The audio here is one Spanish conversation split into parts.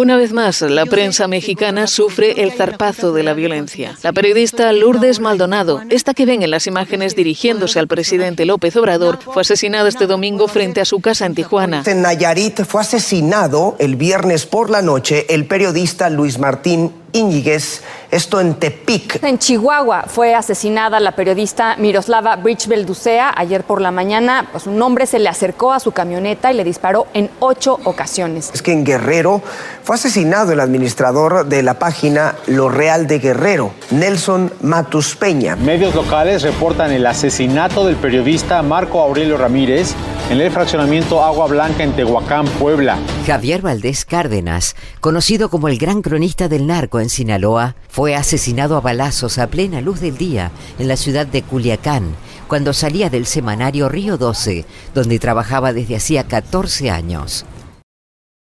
Una vez más, la prensa mexicana sufre el zarpazo de la violencia. La periodista Lourdes Maldonado, esta que ven en las imágenes dirigiéndose al presidente López Obrador, fue asesinada este domingo frente a su casa en Tijuana. En Nayarit fue asesinado el viernes por la noche el periodista Luis Martín Íñiguez, esto en Tepic. En Chihuahua fue asesinada la periodista Miroslava Bridgebel-Ducea. Ayer por la mañana, pues un hombre se le acercó a su camioneta y le disparó en ocho ocasiones. Es que en Guerrero fue asesinado el administrador de la página Lo Real de Guerrero, Nelson Matus Peña. Medios locales reportan el asesinato del periodista Marco Aurelio Ramírez en el fraccionamiento Agua Blanca en Tehuacán, Puebla. Javier Valdés Cárdenas, conocido como el gran cronista del narco en Sinaloa, fue asesinado a balazos a plena luz del día en la ciudad de Culiacán, cuando salía del semanario Río 12, donde trabajaba desde hacía 14 años.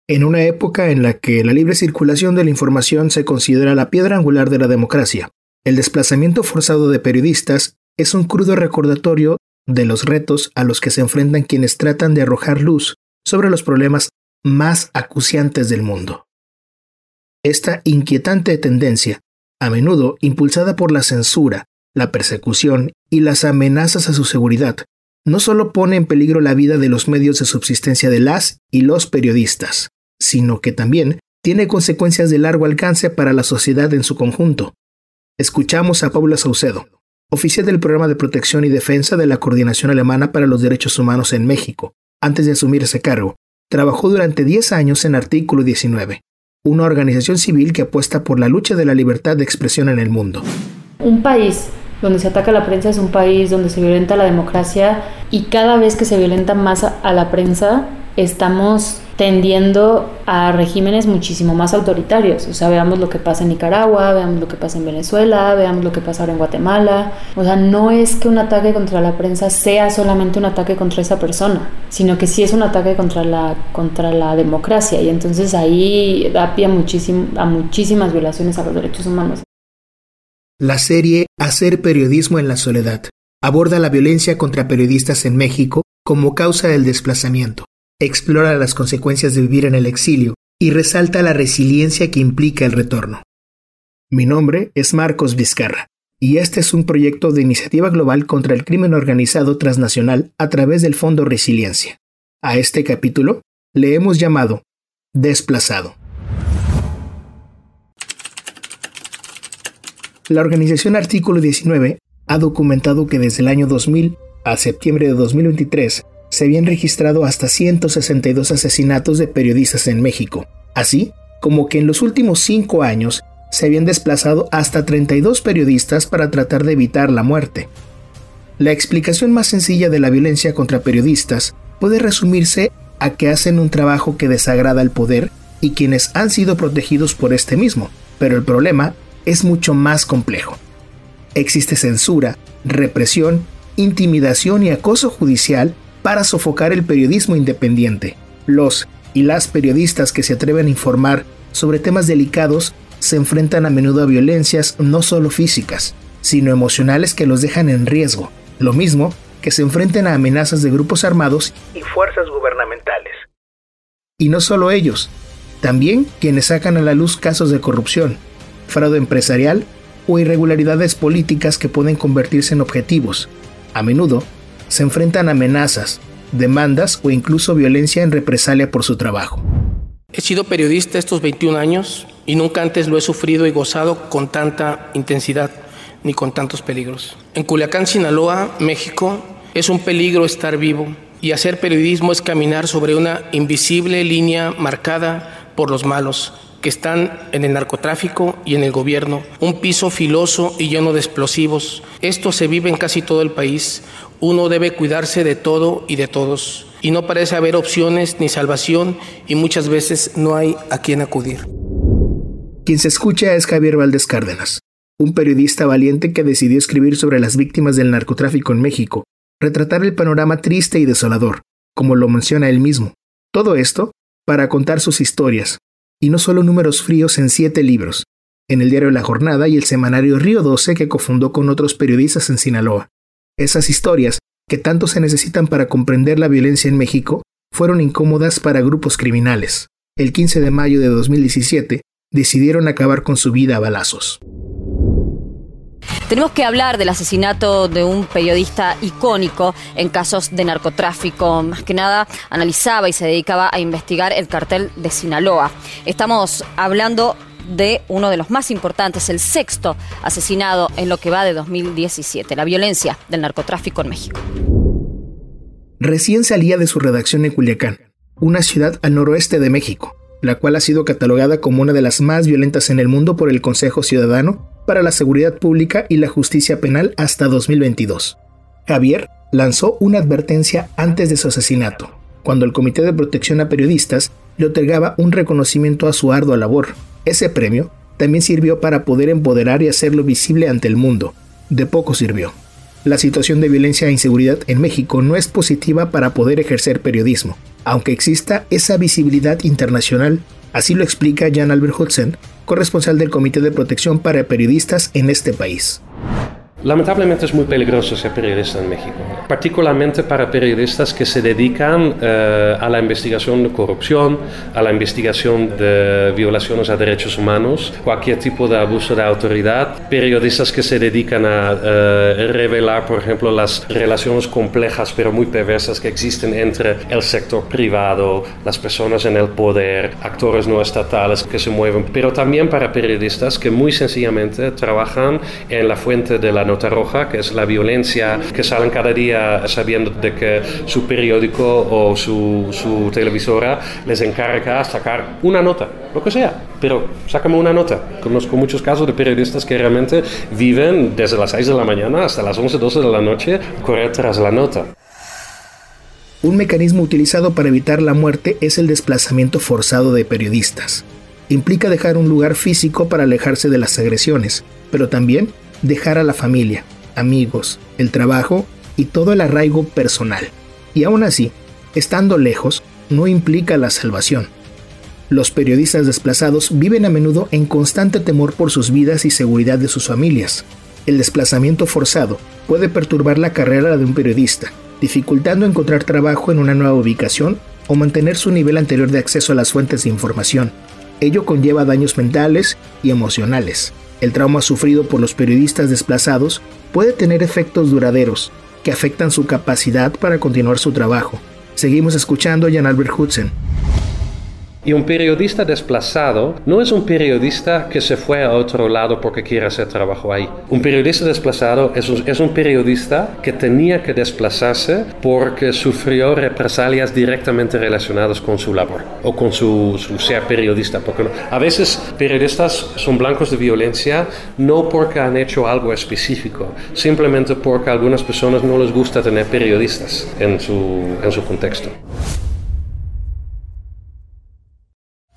En una época en la que la libre circulación de la información se considera la piedra angular de la democracia, el desplazamiento forzado de periodistas es un crudo recordatorio de los retos a los que se enfrentan quienes tratan de arrojar luz sobre los problemas más acuciantes del mundo. Esta inquietante tendencia, a menudo impulsada por la censura, la persecución y las amenazas a su seguridad, no solo pone en peligro la vida de los medios de subsistencia de las y los periodistas, sino que también tiene consecuencias de largo alcance para la sociedad en su conjunto. Escuchamos a Paula Saucedo, oficial del Programa de Protección y Defensa de la Coordinación Alemana para los Derechos Humanos en México. Antes de asumir ese cargo, trabajó durante 10 años en Artículo 19, una organización civil que apuesta por la lucha de la libertad de expresión en el mundo. Un país donde se ataca la prensa es un país donde se violenta la democracia y cada vez que se violenta más a la prensa estamos tendiendo a regímenes muchísimo más autoritarios. O sea, veamos lo que pasa en Nicaragua, veamos lo que pasa en Venezuela, veamos lo que pasa ahora en Guatemala. O sea, no es que un ataque contra la prensa sea solamente un ataque contra esa persona, sino que sí es un ataque contra la, contra la democracia. Y entonces ahí da pie a, a muchísimas violaciones a los derechos humanos. La serie Hacer periodismo en la soledad aborda la violencia contra periodistas en México como causa del desplazamiento explora las consecuencias de vivir en el exilio y resalta la resiliencia que implica el retorno. Mi nombre es Marcos Vizcarra, y este es un proyecto de iniciativa global contra el crimen organizado transnacional a través del Fondo Resiliencia. A este capítulo le hemos llamado Desplazado. La organización Artículo 19 ha documentado que desde el año 2000 a septiembre de 2023 se habían registrado hasta 162 asesinatos de periodistas en México, así como que en los últimos cinco años se habían desplazado hasta 32 periodistas para tratar de evitar la muerte. La explicación más sencilla de la violencia contra periodistas puede resumirse a que hacen un trabajo que desagrada al poder y quienes han sido protegidos por este mismo, pero el problema es mucho más complejo. Existe censura, represión, intimidación y acoso judicial para sofocar el periodismo independiente. Los y las periodistas que se atreven a informar sobre temas delicados se enfrentan a menudo a violencias no solo físicas, sino emocionales que los dejan en riesgo, lo mismo que se enfrenten a amenazas de grupos armados y fuerzas gubernamentales. Y no solo ellos, también quienes sacan a la luz casos de corrupción, fraude empresarial o irregularidades políticas que pueden convertirse en objetivos, a menudo se enfrentan amenazas, demandas o incluso violencia en represalia por su trabajo. He sido periodista estos 21 años y nunca antes lo he sufrido y gozado con tanta intensidad ni con tantos peligros. En Culiacán, Sinaloa, México, es un peligro estar vivo y hacer periodismo es caminar sobre una invisible línea marcada por los malos, que están en el narcotráfico y en el gobierno, un piso filoso y lleno de explosivos. Esto se vive en casi todo el país. Uno debe cuidarse de todo y de todos. Y no parece haber opciones ni salvación y muchas veces no hay a quien acudir. Quien se escucha es Javier Valdés Cárdenas, un periodista valiente que decidió escribir sobre las víctimas del narcotráfico en México, retratar el panorama triste y desolador, como lo menciona él mismo. Todo esto para contar sus historias, y no solo números fríos en siete libros, en el diario La Jornada y el semanario Río 12 que cofundó con otros periodistas en Sinaloa. Esas historias, que tanto se necesitan para comprender la violencia en México, fueron incómodas para grupos criminales. el 15 de mayo de 2017, decidieron acabar con su vida a balazos. Tenemos que hablar del asesinato de un periodista icónico en casos de narcotráfico. Más que nada analizaba y se dedicaba a investigar el cartel de Sinaloa. Estamos hablando de uno de los más importantes, el sexto asesinado en lo que va de 2017, la violencia del narcotráfico en México. Recién salía de su redacción en Culiacán, una ciudad al noroeste de México, la cual ha sido catalogada como una de las más violentas en el mundo por el Consejo Ciudadano para la Seguridad Pública y la Justicia Penal hasta 2022. Javier lanzó una advertencia antes de su asesinato, cuando el Comité de Protección a Periodistas le otorgaba un reconocimiento a su ardua labor. Ese premio también sirvió para poder empoderar y hacerlo visible ante el mundo. De poco sirvió. La situación de violencia e inseguridad en México no es positiva para poder ejercer periodismo, aunque exista esa visibilidad internacional, así lo explica Jan Albert Hudson, corresponsal del Comité de Protección para Periodistas en este país. Lamentablemente es muy peligroso ser periodista en México, particularmente para periodistas que se dedican eh, a la investigación de corrupción, a la investigación de violaciones a derechos humanos, cualquier tipo de abuso de autoridad, periodistas que se dedican a eh, revelar, por ejemplo, las relaciones complejas pero muy perversas que existen entre el sector privado, las personas en el poder, actores no estatales que se mueven, pero también para periodistas que muy sencillamente trabajan en la fuente de la nota roja, que es la violencia, que salen cada día sabiendo de que su periódico o su, su televisora les encarga sacar una nota, lo que sea, pero sácame una nota. Conozco muchos casos de periodistas que realmente viven desde las 6 de la mañana hasta las 11, 12 de la noche correr tras la nota. Un mecanismo utilizado para evitar la muerte es el desplazamiento forzado de periodistas. Implica dejar un lugar físico para alejarse de las agresiones, pero también dejar a la familia, amigos, el trabajo y todo el arraigo personal. Y aún así, estando lejos, no implica la salvación. Los periodistas desplazados viven a menudo en constante temor por sus vidas y seguridad de sus familias. El desplazamiento forzado puede perturbar la carrera de un periodista, dificultando encontrar trabajo en una nueva ubicación o mantener su nivel anterior de acceso a las fuentes de información. Ello conlleva daños mentales y emocionales. El trauma sufrido por los periodistas desplazados puede tener efectos duraderos que afectan su capacidad para continuar su trabajo. Seguimos escuchando a Jan Albert Hudson. Y un periodista desplazado no es un periodista que se fue a otro lado porque quiere hacer trabajo ahí. Un periodista desplazado es un, es un periodista que tenía que desplazarse porque sufrió represalias directamente relacionadas con su labor o con su, su ser periodista. Porque a veces periodistas son blancos de violencia no porque han hecho algo específico, simplemente porque a algunas personas no les gusta tener periodistas en su, en su contexto.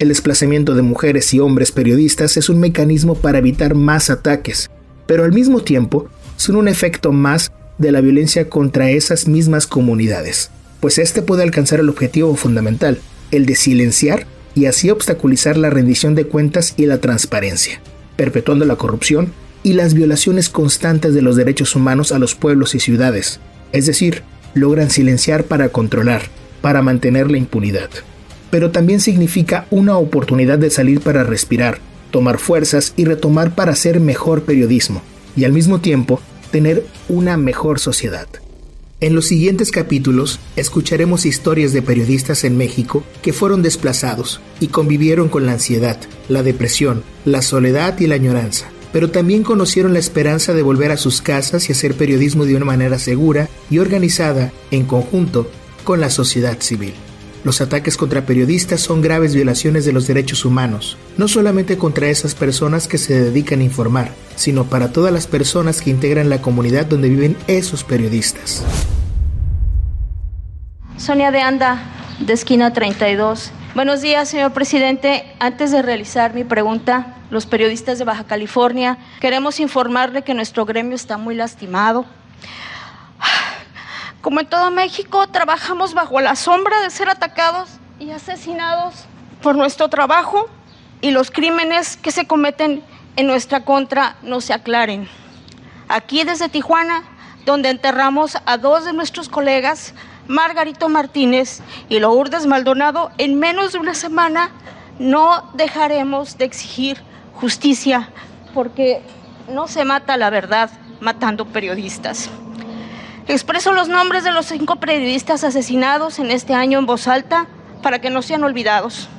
El desplazamiento de mujeres y hombres periodistas es un mecanismo para evitar más ataques, pero al mismo tiempo son un efecto más de la violencia contra esas mismas comunidades, pues este puede alcanzar el objetivo fundamental, el de silenciar y así obstaculizar la rendición de cuentas y la transparencia, perpetuando la corrupción y las violaciones constantes de los derechos humanos a los pueblos y ciudades, es decir, logran silenciar para controlar, para mantener la impunidad pero también significa una oportunidad de salir para respirar, tomar fuerzas y retomar para hacer mejor periodismo, y al mismo tiempo tener una mejor sociedad. En los siguientes capítulos escucharemos historias de periodistas en México que fueron desplazados y convivieron con la ansiedad, la depresión, la soledad y la añoranza, pero también conocieron la esperanza de volver a sus casas y hacer periodismo de una manera segura y organizada en conjunto con la sociedad civil. Los ataques contra periodistas son graves violaciones de los derechos humanos, no solamente contra esas personas que se dedican a informar, sino para todas las personas que integran la comunidad donde viven esos periodistas. Sonia de Anda, de esquina 32. Buenos días, señor presidente. Antes de realizar mi pregunta, los periodistas de Baja California queremos informarle que nuestro gremio está muy lastimado como en todo México, trabajamos bajo la sombra de ser atacados y asesinados por nuestro trabajo y los crímenes que se cometen en nuestra contra no se aclaren. Aquí desde Tijuana, donde enterramos a dos de nuestros colegas, Margarito Martínez y Lourdes Maldonado, en menos de una semana no dejaremos de exigir justicia porque no se mata la verdad matando periodistas. Expreso los nombres de los cinco periodistas asesinados en este año en voz alta para que no sean olvidados.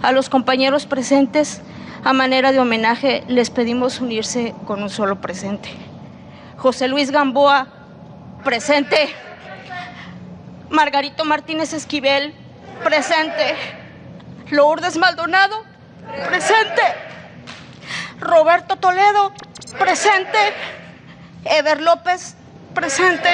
A los compañeros presentes, a manera de homenaje, les pedimos unirse con un solo presente. José Luis Gamboa, presente. Margarito Martínez Esquivel, presente. Lourdes Maldonado, presente. Roberto Toledo, presente. Ever López, presente.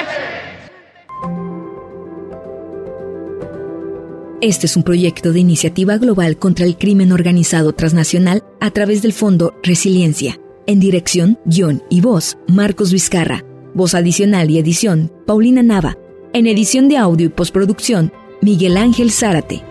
Este es un proyecto de iniciativa global contra el crimen organizado transnacional a través del Fondo Resiliencia. En dirección, guion y voz, Marcos Vizcarra. Voz adicional y edición, Paulina Nava. En edición de audio y postproducción, Miguel Ángel Zárate.